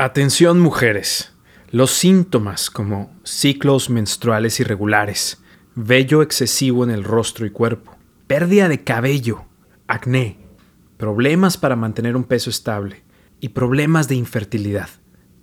Atención mujeres. Los síntomas como ciclos menstruales irregulares, vello excesivo en el rostro y cuerpo, pérdida de cabello, acné, problemas para mantener un peso estable y problemas de infertilidad.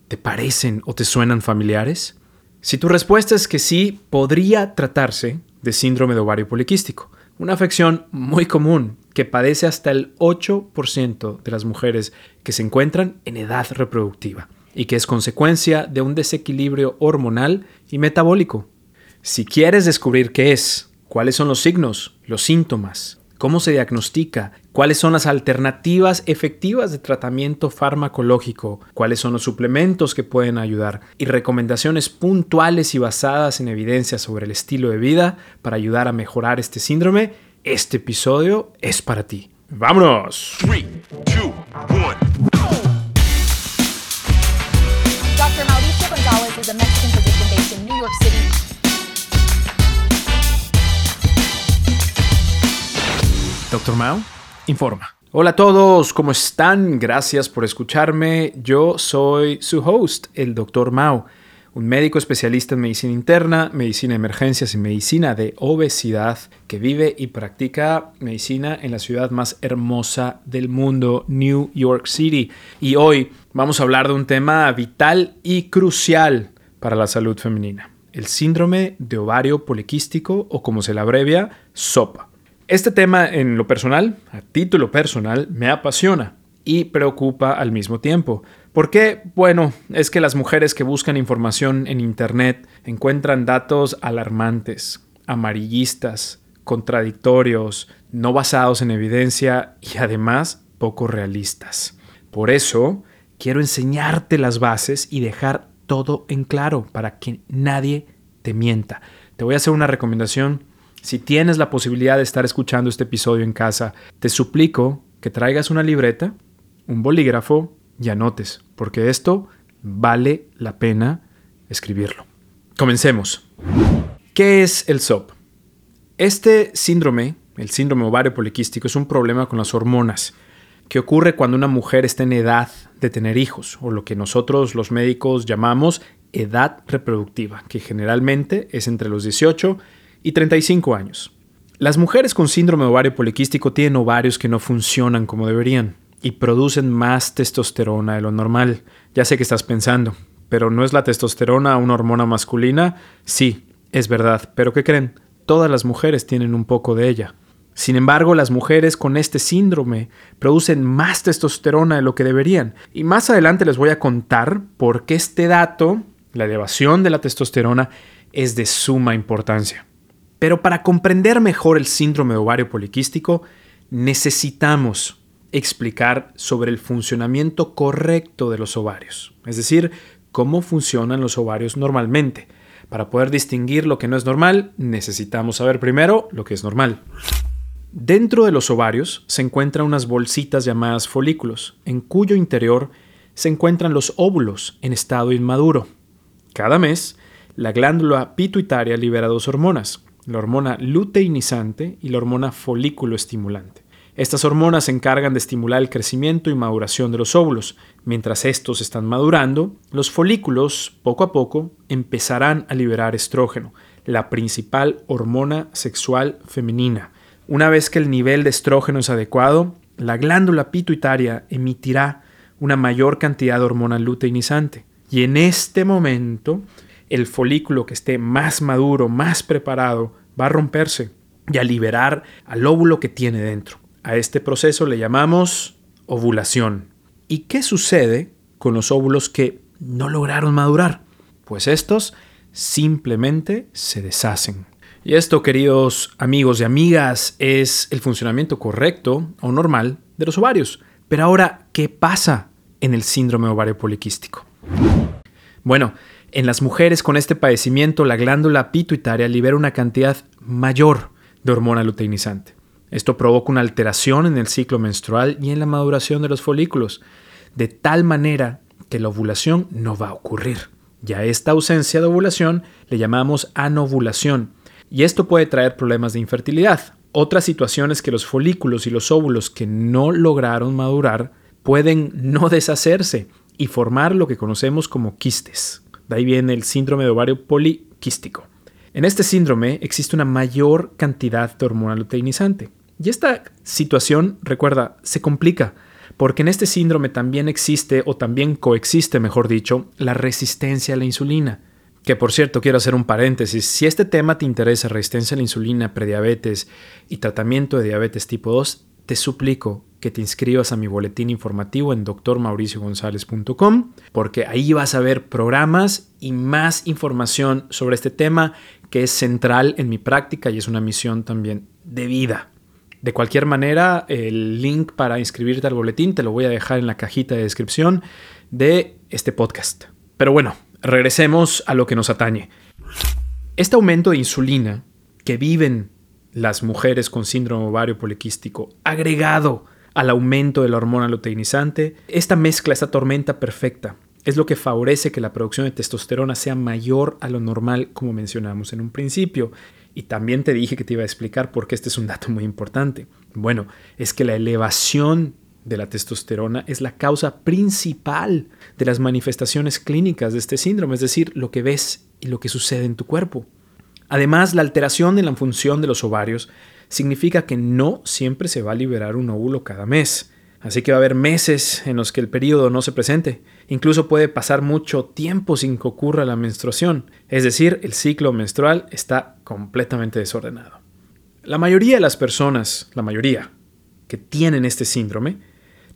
¿Te parecen o te suenan familiares? Si tu respuesta es que sí, podría tratarse de síndrome de ovario poliquístico, una afección muy común que padece hasta el 8% de las mujeres que se encuentran en edad reproductiva y que es consecuencia de un desequilibrio hormonal y metabólico. Si quieres descubrir qué es, cuáles son los signos, los síntomas, cómo se diagnostica, cuáles son las alternativas efectivas de tratamiento farmacológico, cuáles son los suplementos que pueden ayudar y recomendaciones puntuales y basadas en evidencia sobre el estilo de vida para ayudar a mejorar este síndrome, este episodio es para ti. ¡Vámonos! Dr. Mauricio González is a Mexican physician based in New York City. Doctor Mao informa. Hola a todos, ¿cómo están? Gracias por escucharme. Yo soy su host, el Doctor Mao, un médico especialista en medicina interna, medicina de emergencias y medicina de obesidad que vive y practica medicina en la ciudad más hermosa del mundo, New York City. Y hoy vamos a hablar de un tema vital y crucial para la salud femenina, el síndrome de ovario poliquístico o como se le abrevia, SOPA. Este tema en lo personal, a título personal, me apasiona y preocupa al mismo tiempo. ¿Por qué? Bueno, es que las mujeres que buscan información en Internet encuentran datos alarmantes, amarillistas, contradictorios, no basados en evidencia y además poco realistas. Por eso, quiero enseñarte las bases y dejar todo en claro para que nadie te mienta. Te voy a hacer una recomendación si tienes la posibilidad de estar escuchando este episodio en casa, te suplico que traigas una libreta, un bolígrafo y anotes, porque esto vale la pena escribirlo. Comencemos. ¿Qué es el SOP? Este síndrome, el síndrome ovario poliquístico, es un problema con las hormonas que ocurre cuando una mujer está en edad de tener hijos, o lo que nosotros los médicos llamamos edad reproductiva, que generalmente es entre los 18 y 35 años. Las mujeres con síndrome ovario poliquístico tienen ovarios que no funcionan como deberían y producen más testosterona de lo normal. Ya sé que estás pensando, pero ¿no es la testosterona una hormona masculina? Sí, es verdad, pero ¿qué creen? Todas las mujeres tienen un poco de ella. Sin embargo, las mujeres con este síndrome producen más testosterona de lo que deberían. Y más adelante les voy a contar por qué este dato, la elevación de la testosterona, es de suma importancia. Pero para comprender mejor el síndrome de ovario poliquístico, necesitamos explicar sobre el funcionamiento correcto de los ovarios, es decir, cómo funcionan los ovarios normalmente. Para poder distinguir lo que no es normal, necesitamos saber primero lo que es normal. Dentro de los ovarios se encuentran unas bolsitas llamadas folículos, en cuyo interior se encuentran los óvulos en estado inmaduro. Cada mes, la glándula pituitaria libera dos hormonas, la hormona luteinizante y la hormona folículo estimulante. Estas hormonas se encargan de estimular el crecimiento y maduración de los óvulos. Mientras estos están madurando, los folículos, poco a poco, empezarán a liberar estrógeno, la principal hormona sexual femenina. Una vez que el nivel de estrógeno es adecuado, la glándula pituitaria emitirá una mayor cantidad de hormona luteinizante. Y en este momento, el folículo que esté más maduro, más preparado, va a romperse y a liberar al óvulo que tiene dentro. A este proceso le llamamos ovulación. ¿Y qué sucede con los óvulos que no lograron madurar? Pues estos simplemente se deshacen. Y esto, queridos amigos y amigas, es el funcionamiento correcto o normal de los ovarios. Pero ahora, ¿qué pasa en el síndrome ovario poliquístico? Bueno, en las mujeres con este padecimiento, la glándula pituitaria libera una cantidad mayor de hormona luteinizante. Esto provoca una alteración en el ciclo menstrual y en la maduración de los folículos, de tal manera que la ovulación no va a ocurrir. Y a esta ausencia de ovulación le llamamos anovulación, y esto puede traer problemas de infertilidad. Otra situación es que los folículos y los óvulos que no lograron madurar pueden no deshacerse y formar lo que conocemos como quistes. De ahí viene el síndrome de ovario poliquístico. En este síndrome existe una mayor cantidad de hormona luteinizante. Y esta situación, recuerda, se complica porque en este síndrome también existe, o también coexiste, mejor dicho, la resistencia a la insulina. Que por cierto, quiero hacer un paréntesis, si este tema te interesa, resistencia a la insulina, prediabetes y tratamiento de diabetes tipo 2, te suplico que te inscribas a mi boletín informativo en drmauriciogonzalez.com porque ahí vas a ver programas y más información sobre este tema que es central en mi práctica y es una misión también de vida. De cualquier manera, el link para inscribirte al boletín te lo voy a dejar en la cajita de descripción de este podcast. Pero bueno, regresemos a lo que nos atañe. Este aumento de insulina que viven las mujeres con síndrome ovario poliquístico, agregado al aumento de la hormona luteinizante, esta mezcla, esta tormenta perfecta, es lo que favorece que la producción de testosterona sea mayor a lo normal, como mencionamos en un principio. Y también te dije que te iba a explicar por qué este es un dato muy importante. Bueno, es que la elevación de la testosterona es la causa principal de las manifestaciones clínicas de este síndrome, es decir, lo que ves y lo que sucede en tu cuerpo. Además, la alteración en la función de los ovarios significa que no siempre se va a liberar un óvulo cada mes. Así que va a haber meses en los que el periodo no se presente. Incluso puede pasar mucho tiempo sin que ocurra la menstruación. Es decir, el ciclo menstrual está completamente desordenado. La mayoría de las personas, la mayoría, que tienen este síndrome,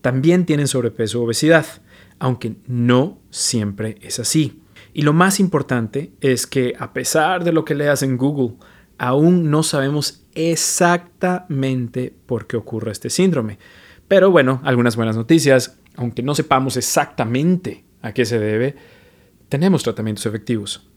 también tienen sobrepeso o obesidad, aunque no siempre es así. Y lo más importante es que a pesar de lo que leas en Google, aún no sabemos exactamente por qué ocurre este síndrome. Pero bueno, algunas buenas noticias, aunque no sepamos exactamente a qué se debe, tenemos tratamientos efectivos.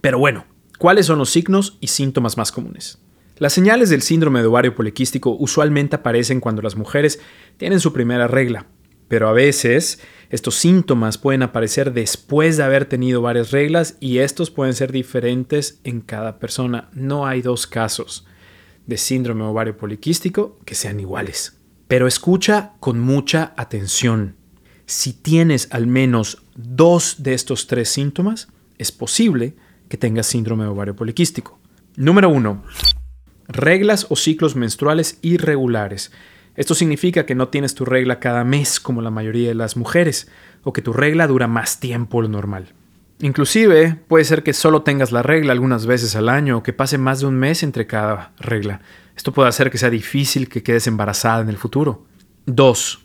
Pero bueno, ¿cuáles son los signos y síntomas más comunes? Las señales del síndrome de ovario poliquístico usualmente aparecen cuando las mujeres tienen su primera regla, pero a veces estos síntomas pueden aparecer después de haber tenido varias reglas y estos pueden ser diferentes en cada persona. No hay dos casos de síndrome ovario poliquístico que sean iguales. Pero escucha con mucha atención. Si tienes al menos dos de estos tres síntomas, es posible que tengas síndrome ovario poliquístico. Número uno, Reglas o ciclos menstruales irregulares. Esto significa que no tienes tu regla cada mes como la mayoría de las mujeres, o que tu regla dura más tiempo de lo normal. Inclusive puede ser que solo tengas la regla algunas veces al año o que pase más de un mes entre cada regla. Esto puede hacer que sea difícil que quedes embarazada en el futuro. 2.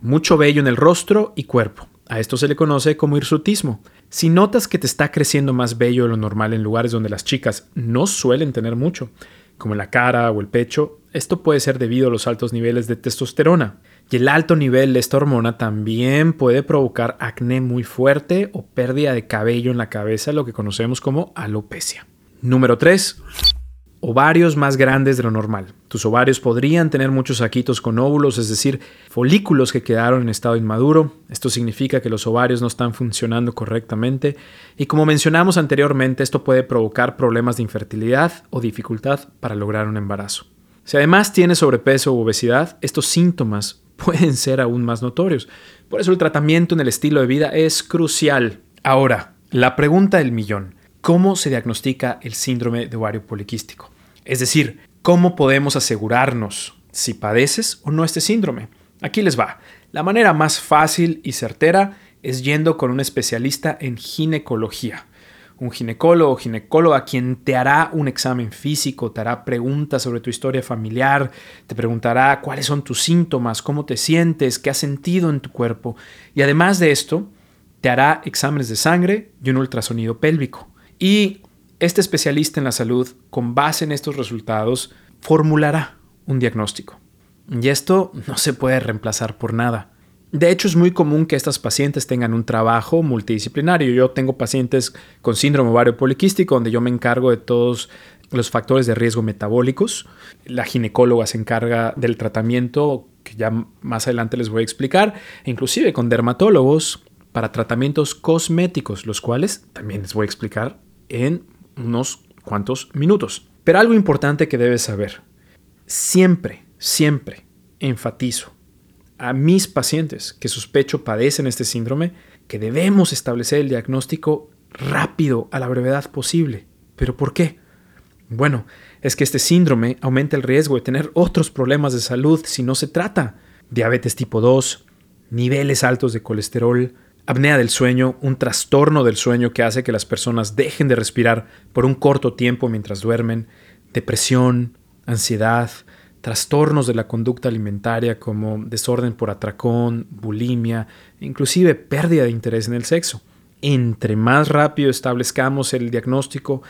Mucho vello en el rostro y cuerpo. A esto se le conoce como hirsutismo. Si notas que te está creciendo más vello de lo normal en lugares donde las chicas no suelen tener mucho, como en la cara o el pecho, esto puede ser debido a los altos niveles de testosterona. Y el alto nivel de esta hormona también puede provocar acné muy fuerte o pérdida de cabello en la cabeza, lo que conocemos como alopecia. Número 3 ovarios más grandes de lo normal. Tus ovarios podrían tener muchos saquitos con óvulos, es decir, folículos que quedaron en estado inmaduro. Esto significa que los ovarios no están funcionando correctamente y como mencionamos anteriormente, esto puede provocar problemas de infertilidad o dificultad para lograr un embarazo. Si además tienes sobrepeso u obesidad, estos síntomas pueden ser aún más notorios. Por eso el tratamiento en el estilo de vida es crucial. Ahora, la pregunta del millón cómo se diagnostica el síndrome de ovario poliquístico. Es decir, cómo podemos asegurarnos si padeces o no este síndrome. Aquí les va. La manera más fácil y certera es yendo con un especialista en ginecología. Un ginecólogo o ginecóloga quien te hará un examen físico, te hará preguntas sobre tu historia familiar, te preguntará cuáles son tus síntomas, cómo te sientes, qué has sentido en tu cuerpo. Y además de esto, te hará exámenes de sangre y un ultrasonido pélvico. Y este especialista en la salud, con base en estos resultados, formulará un diagnóstico. Y esto no se puede reemplazar por nada. De hecho, es muy común que estas pacientes tengan un trabajo multidisciplinario. Yo tengo pacientes con síndrome ovario poliquístico, donde yo me encargo de todos los factores de riesgo metabólicos. La ginecóloga se encarga del tratamiento, que ya más adelante les voy a explicar, e inclusive con dermatólogos para tratamientos cosméticos, los cuales también les voy a explicar en unos cuantos minutos. Pero algo importante que debes saber, siempre, siempre enfatizo, a mis pacientes que sospecho padecen este síndrome que debemos establecer el diagnóstico rápido, a la brevedad posible. ¿Pero por qué? Bueno, es que este síndrome aumenta el riesgo de tener otros problemas de salud si no se trata. Diabetes tipo 2, niveles altos de colesterol, apnea del sueño, un trastorno del sueño que hace que las personas dejen de respirar por un corto tiempo mientras duermen, depresión, ansiedad, trastornos de la conducta alimentaria como desorden por atracón, bulimia, inclusive pérdida de interés en el sexo. Entre más rápido establezcamos el diagnóstico,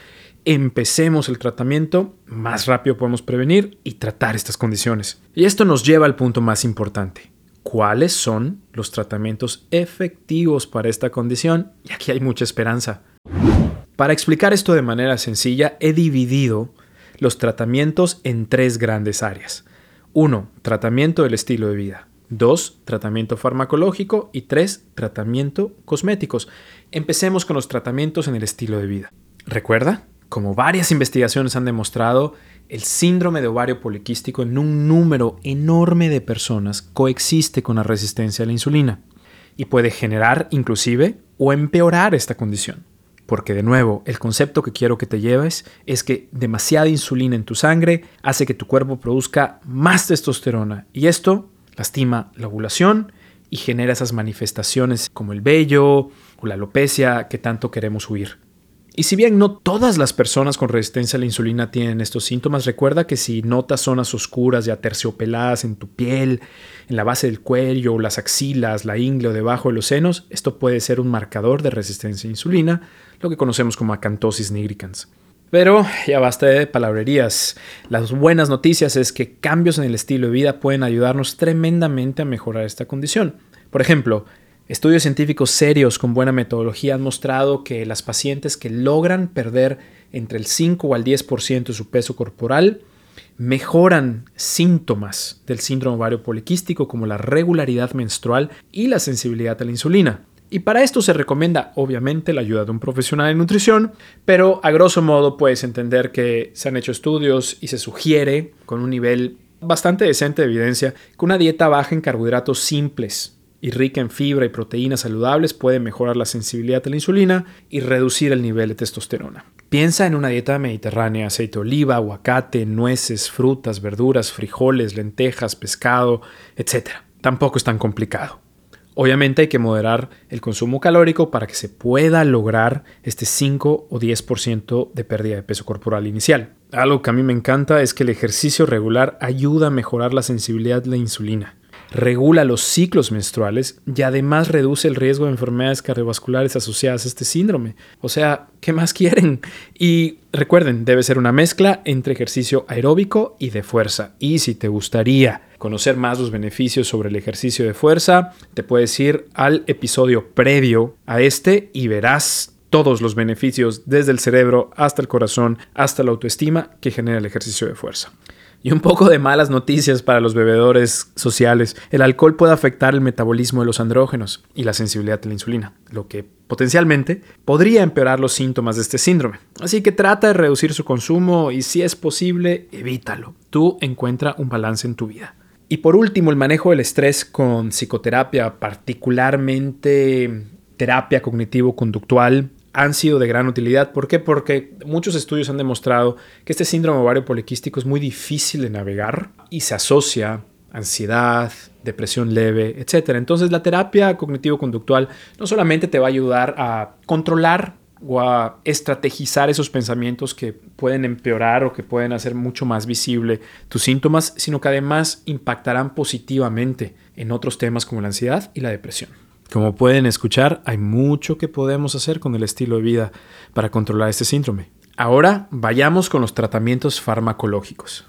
empecemos el tratamiento, más rápido podemos prevenir y tratar estas condiciones. Y esto nos lleva al punto más importante. ¿Cuáles son los tratamientos efectivos para esta condición? Y aquí hay mucha esperanza. Para explicar esto de manera sencilla, he dividido los tratamientos en tres grandes áreas. 1. Tratamiento del estilo de vida. 2. Tratamiento farmacológico. Y 3. Tratamiento cosméticos. Empecemos con los tratamientos en el estilo de vida. ¿Recuerda? Como varias investigaciones han demostrado, el síndrome de ovario poliquístico en un número enorme de personas coexiste con la resistencia a la insulina y puede generar inclusive o empeorar esta condición. Porque de nuevo, el concepto que quiero que te lleves es que demasiada insulina en tu sangre hace que tu cuerpo produzca más testosterona y esto lastima la ovulación y genera esas manifestaciones como el vello o la alopecia que tanto queremos huir. Y si bien no todas las personas con resistencia a la insulina tienen estos síntomas, recuerda que si notas zonas oscuras y aterciopeladas en tu piel, en la base del cuello, las axilas, la ingle o debajo de los senos, esto puede ser un marcador de resistencia a insulina, lo que conocemos como acantosis nigricans. Pero ya basta de palabrerías. Las buenas noticias es que cambios en el estilo de vida pueden ayudarnos tremendamente a mejorar esta condición. Por ejemplo, Estudios científicos serios con buena metodología han mostrado que las pacientes que logran perder entre el 5 o al 10% de su peso corporal mejoran síntomas del síndrome ovario poliquístico como la regularidad menstrual y la sensibilidad a la insulina. Y para esto se recomienda obviamente la ayuda de un profesional en nutrición, pero a grosso modo puedes entender que se han hecho estudios y se sugiere con un nivel bastante decente de evidencia que una dieta baja en carbohidratos simples y rica en fibra y proteínas saludables puede mejorar la sensibilidad a la insulina y reducir el nivel de testosterona. Piensa en una dieta mediterránea, aceite de oliva, aguacate, nueces, frutas, verduras, frijoles, lentejas, pescado, etc. Tampoco es tan complicado. Obviamente hay que moderar el consumo calórico para que se pueda lograr este 5 o 10% de pérdida de peso corporal inicial. Algo que a mí me encanta es que el ejercicio regular ayuda a mejorar la sensibilidad de la insulina regula los ciclos menstruales y además reduce el riesgo de enfermedades cardiovasculares asociadas a este síndrome. O sea, ¿qué más quieren? Y recuerden, debe ser una mezcla entre ejercicio aeróbico y de fuerza. Y si te gustaría conocer más los beneficios sobre el ejercicio de fuerza, te puedes ir al episodio previo a este y verás todos los beneficios desde el cerebro hasta el corazón, hasta la autoestima que genera el ejercicio de fuerza. Y un poco de malas noticias para los bebedores sociales. El alcohol puede afectar el metabolismo de los andrógenos y la sensibilidad a la insulina, lo que potencialmente podría empeorar los síntomas de este síndrome. Así que trata de reducir su consumo y si es posible, evítalo. Tú encuentra un balance en tu vida. Y por último, el manejo del estrés con psicoterapia, particularmente terapia cognitivo-conductual, han sido de gran utilidad. ¿Por qué? Porque muchos estudios han demostrado que este síndrome ovario poliquístico es muy difícil de navegar y se asocia ansiedad, depresión leve, etc. Entonces la terapia cognitivo-conductual no solamente te va a ayudar a controlar o a estrategizar esos pensamientos que pueden empeorar o que pueden hacer mucho más visible tus síntomas, sino que además impactarán positivamente en otros temas como la ansiedad y la depresión. Como pueden escuchar, hay mucho que podemos hacer con el estilo de vida para controlar este síndrome. Ahora vayamos con los tratamientos farmacológicos.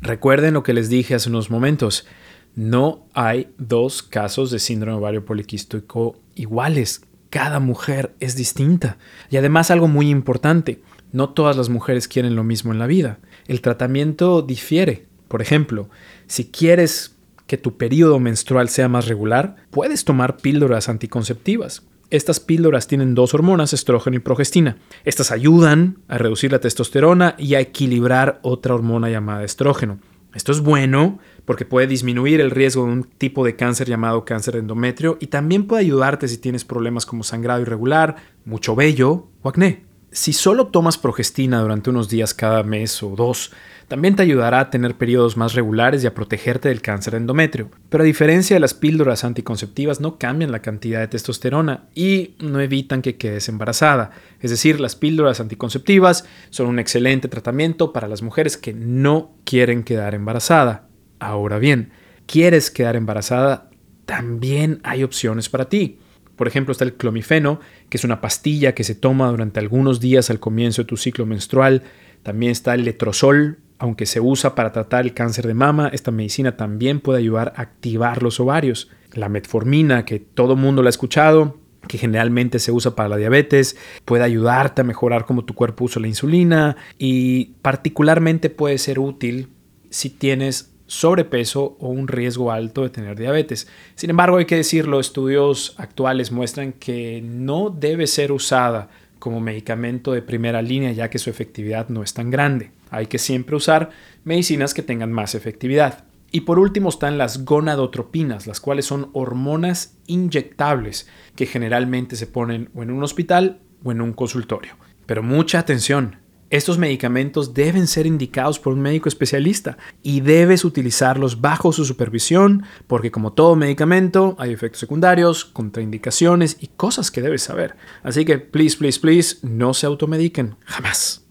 Recuerden lo que les dije hace unos momentos. No hay dos casos de síndrome ovario poliquístico iguales. Cada mujer es distinta. Y además algo muy importante, no todas las mujeres quieren lo mismo en la vida. El tratamiento difiere. Por ejemplo, si quieres que tu periodo menstrual sea más regular, puedes tomar píldoras anticonceptivas. Estas píldoras tienen dos hormonas, estrógeno y progestina. Estas ayudan a reducir la testosterona y a equilibrar otra hormona llamada estrógeno. Esto es bueno, porque puede disminuir el riesgo de un tipo de cáncer llamado cáncer de endometrio y también puede ayudarte si tienes problemas como sangrado irregular, mucho vello o acné. Si solo tomas progestina durante unos días cada mes o dos, también te ayudará a tener periodos más regulares y a protegerte del cáncer de endometrio. Pero a diferencia de las píldoras anticonceptivas, no cambian la cantidad de testosterona y no evitan que quedes embarazada. Es decir, las píldoras anticonceptivas son un excelente tratamiento para las mujeres que no quieren quedar embarazada. Ahora bien, ¿quieres quedar embarazada? También hay opciones para ti. Por ejemplo, está el clomifeno, que es una pastilla que se toma durante algunos días al comienzo de tu ciclo menstrual. También está el letrozol, aunque se usa para tratar el cáncer de mama, esta medicina también puede ayudar a activar los ovarios. La metformina, que todo mundo la ha escuchado, que generalmente se usa para la diabetes, puede ayudarte a mejorar cómo tu cuerpo usa la insulina y particularmente puede ser útil si tienes sobrepeso o un riesgo alto de tener diabetes. Sin embargo, hay que decirlo, estudios actuales muestran que no debe ser usada como medicamento de primera línea ya que su efectividad no es tan grande. Hay que siempre usar medicinas que tengan más efectividad. Y por último están las gonadotropinas, las cuales son hormonas inyectables que generalmente se ponen o en un hospital o en un consultorio. Pero mucha atención, estos medicamentos deben ser indicados por un médico especialista y debes utilizarlos bajo su supervisión porque como todo medicamento hay efectos secundarios, contraindicaciones y cosas que debes saber. Así que please, please, please, no se automediquen, jamás.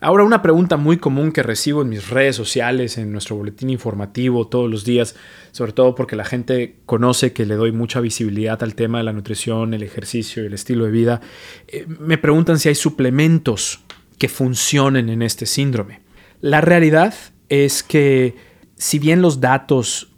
Ahora una pregunta muy común que recibo en mis redes sociales, en nuestro boletín informativo todos los días, sobre todo porque la gente conoce que le doy mucha visibilidad al tema de la nutrición, el ejercicio y el estilo de vida, eh, me preguntan si hay suplementos que funcionen en este síndrome. La realidad es que si bien los datos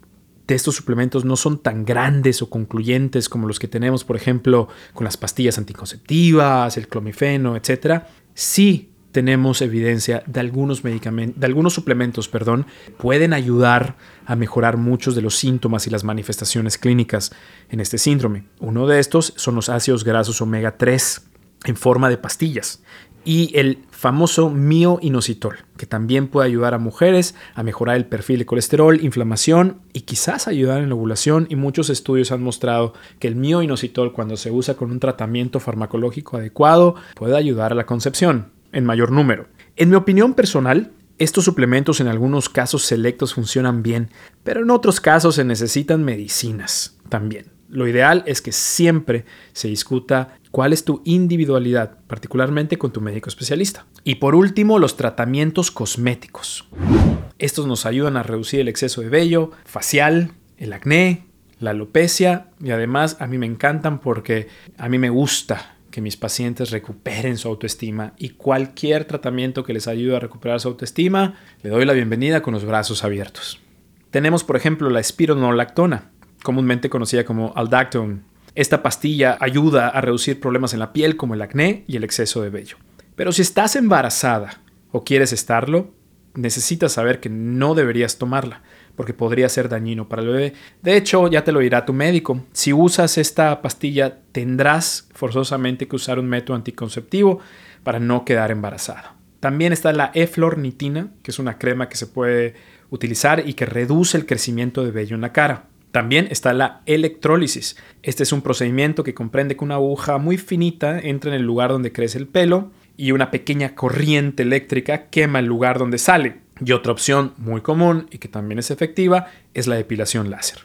de estos suplementos no son tan grandes o concluyentes como los que tenemos, por ejemplo, con las pastillas anticonceptivas, el clomifeno, etc., sí tenemos evidencia de algunos medicamentos, de algunos suplementos, perdón, pueden ayudar a mejorar muchos de los síntomas y las manifestaciones clínicas en este síndrome. Uno de estos son los ácidos grasos omega 3 en forma de pastillas y el famoso mioinositol, que también puede ayudar a mujeres a mejorar el perfil de colesterol, inflamación y quizás ayudar en la ovulación. Y muchos estudios han mostrado que el mioinositol, cuando se usa con un tratamiento farmacológico adecuado, puede ayudar a la concepción en mayor número. En mi opinión personal, estos suplementos en algunos casos selectos funcionan bien, pero en otros casos se necesitan medicinas también. Lo ideal es que siempre se discuta cuál es tu individualidad, particularmente con tu médico especialista. Y por último, los tratamientos cosméticos. Estos nos ayudan a reducir el exceso de vello, facial, el acné, la alopecia y además a mí me encantan porque a mí me gusta que mis pacientes recuperen su autoestima y cualquier tratamiento que les ayude a recuperar su autoestima, le doy la bienvenida con los brazos abiertos. Tenemos por ejemplo la espironolactona, comúnmente conocida como aldactone, esta pastilla ayuda a reducir problemas en la piel como el acné y el exceso de vello. Pero si estás embarazada o quieres estarlo, necesitas saber que no deberías tomarla porque podría ser dañino para el bebé. De hecho, ya te lo dirá tu médico. Si usas esta pastilla, tendrás forzosamente que usar un método anticonceptivo para no quedar embarazada. También está la eflornitina, que es una crema que se puede utilizar y que reduce el crecimiento de vello en la cara. También está la electrólisis. Este es un procedimiento que comprende que una aguja muy finita entra en el lugar donde crece el pelo y una pequeña corriente eléctrica quema el lugar donde sale. Y otra opción muy común y que también es efectiva es la depilación láser.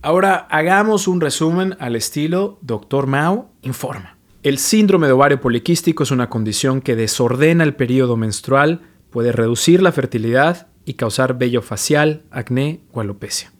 Ahora hagamos un resumen al estilo Dr. Mao informa. El síndrome de ovario poliquístico es una condición que desordena el periodo menstrual, puede reducir la fertilidad y causar vello facial, acné o alopecia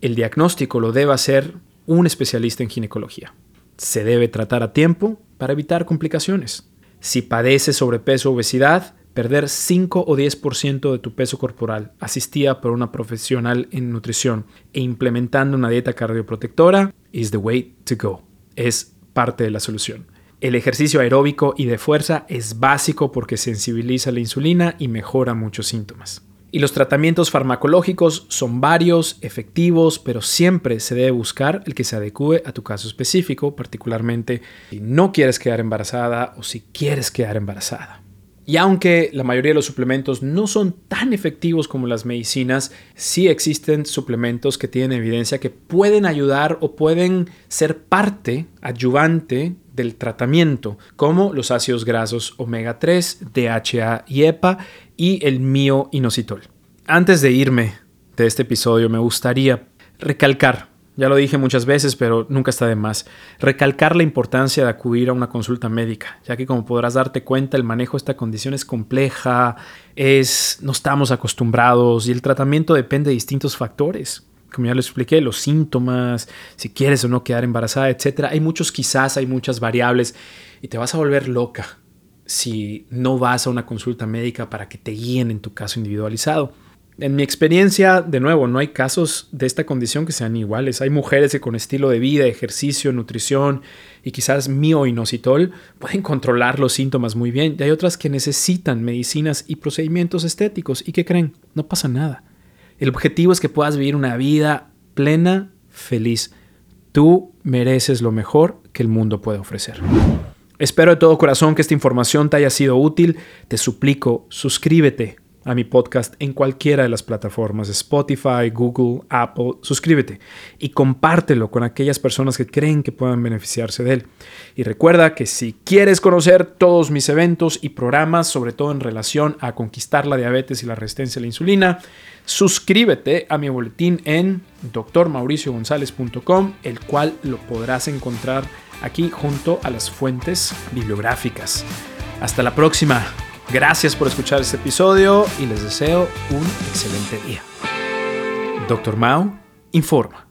el diagnóstico lo debe hacer un especialista en ginecología. Se debe tratar a tiempo para evitar complicaciones. Si padeces sobrepeso o obesidad, perder 5 o 10% de tu peso corporal asistida por una profesional en nutrición e implementando una dieta cardioprotectora is the way to go. Es parte de la solución. El ejercicio aeróbico y de fuerza es básico porque sensibiliza la insulina y mejora muchos síntomas. Y los tratamientos farmacológicos son varios, efectivos, pero siempre se debe buscar el que se adecue a tu caso específico, particularmente si no quieres quedar embarazada o si quieres quedar embarazada. Y aunque la mayoría de los suplementos no son tan efectivos como las medicinas, sí existen suplementos que tienen evidencia que pueden ayudar o pueden ser parte ayudante del tratamiento, como los ácidos grasos omega 3, DHA y EPA y el mioinositol. Antes de irme de este episodio, me gustaría recalcar ya lo dije muchas veces, pero nunca está de más. Recalcar la importancia de acudir a una consulta médica, ya que como podrás darte cuenta, el manejo de esta condición es compleja, es, no estamos acostumbrados y el tratamiento depende de distintos factores. Como ya lo expliqué, los síntomas, si quieres o no quedar embarazada, etc. Hay muchos quizás, hay muchas variables y te vas a volver loca si no vas a una consulta médica para que te guíen en tu caso individualizado. En mi experiencia, de nuevo, no hay casos de esta condición que sean iguales. Hay mujeres que con estilo de vida, ejercicio, nutrición y quizás mioinositol pueden controlar los síntomas muy bien. Y hay otras que necesitan medicinas y procedimientos estéticos. ¿Y qué creen? No pasa nada. El objetivo es que puedas vivir una vida plena, feliz. Tú mereces lo mejor que el mundo puede ofrecer. Espero de todo corazón que esta información te haya sido útil. Te suplico, suscríbete a mi podcast en cualquiera de las plataformas, Spotify, Google, Apple. Suscríbete y compártelo con aquellas personas que creen que puedan beneficiarse de él. Y recuerda que si quieres conocer todos mis eventos y programas, sobre todo en relación a conquistar la diabetes y la resistencia a la insulina, suscríbete a mi boletín en drmauriciogonzalez.com, el cual lo podrás encontrar aquí junto a las fuentes bibliográficas. Hasta la próxima. Gracias por escuchar este episodio y les deseo un excelente día. Doctor Mao informa.